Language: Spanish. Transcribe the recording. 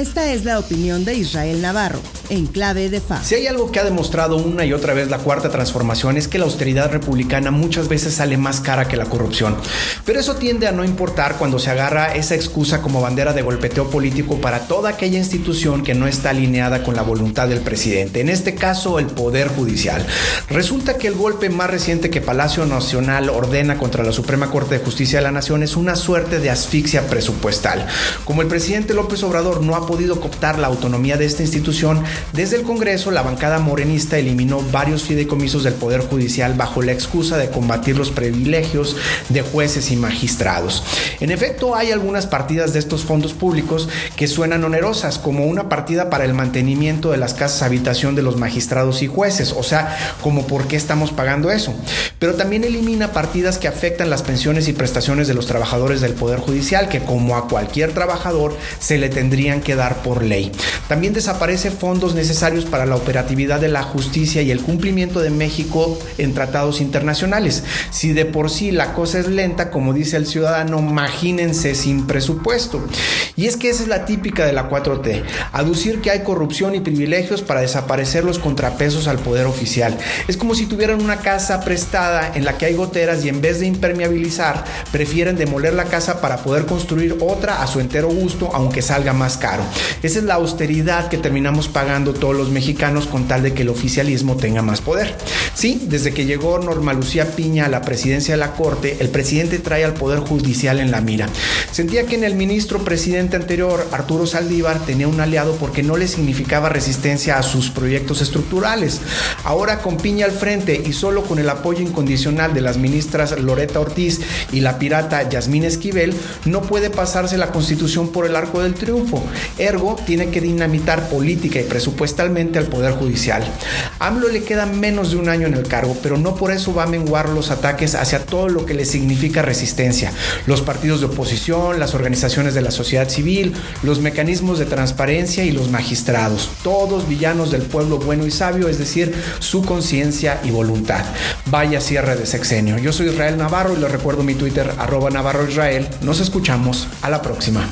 Esta es la opinión de Israel Navarro, en clave de FA. Si hay algo que ha demostrado una y otra vez la cuarta transformación es que la austeridad republicana muchas veces sale más cara que la corrupción. Pero eso tiende a no importar cuando se agarra esa excusa como bandera de golpeteo político para toda aquella institución que no está alineada con la voluntad del presidente, en este caso el Poder Judicial. Resulta que el golpe más reciente que Palacio Nacional ordena contra la Suprema Corte de Justicia de la Nación es una suerte de asfixia presupuestal. Como el presidente López Obrador no ha podido cooptar la autonomía de esta institución, desde el Congreso la bancada morenista eliminó varios fideicomisos del Poder Judicial bajo la excusa de combatir los privilegios de jueces y magistrados. En efecto, hay algunas partidas de estos fondos públicos que suenan onerosas, como una partida para el mantenimiento de las casas habitación de los magistrados y jueces, o sea, como por qué estamos pagando eso. Pero también elimina partidas que afectan las pensiones y prestaciones de los trabajadores del Poder Judicial, que como a cualquier trabajador se le tendrían que dar por ley. También desaparece fondos necesarios para la operatividad de la justicia y el cumplimiento de México en tratados internacionales. Si de por sí la cosa es lenta, como dice el ciudadano, imagínense sin presupuesto. Y es que esa es la típica de la 4T, aducir que hay corrupción y privilegios para desaparecer los contrapesos al poder oficial. Es como si tuvieran una casa prestada en la que hay goteras y en vez de impermeabilizar, prefieren demoler la casa para poder construir otra a su entero gusto, aunque salga más caro. Esa es la austeridad que terminamos pagando todos los mexicanos con tal de que el oficialismo tenga más poder. Sí, desde que llegó Norma Lucía Piña a la presidencia de la Corte, el presidente trae al Poder Judicial en la mira. Sentía que en el ministro presidente anterior, Arturo Saldívar, tenía un aliado porque no le significaba resistencia a sus proyectos estructurales. Ahora con Piña al frente y solo con el apoyo incondicional de las ministras Loreta Ortiz y la pirata Yasmín Esquivel, no puede pasarse la constitución por el arco del triunfo. Ergo, tiene que dinamitar política y presupuestalmente al Poder Judicial. AMLO le queda menos de un año en el cargo, pero no por eso va a menguar los ataques hacia todo lo que le significa resistencia. Los partidos de oposición, las organizaciones de la sociedad civil, los mecanismos de transparencia y los magistrados. Todos villanos del pueblo bueno y sabio, es decir, su conciencia y voluntad. Vaya cierre de sexenio. Yo soy Israel Navarro y les recuerdo mi Twitter arroba Navarro Israel. Nos escuchamos a la próxima.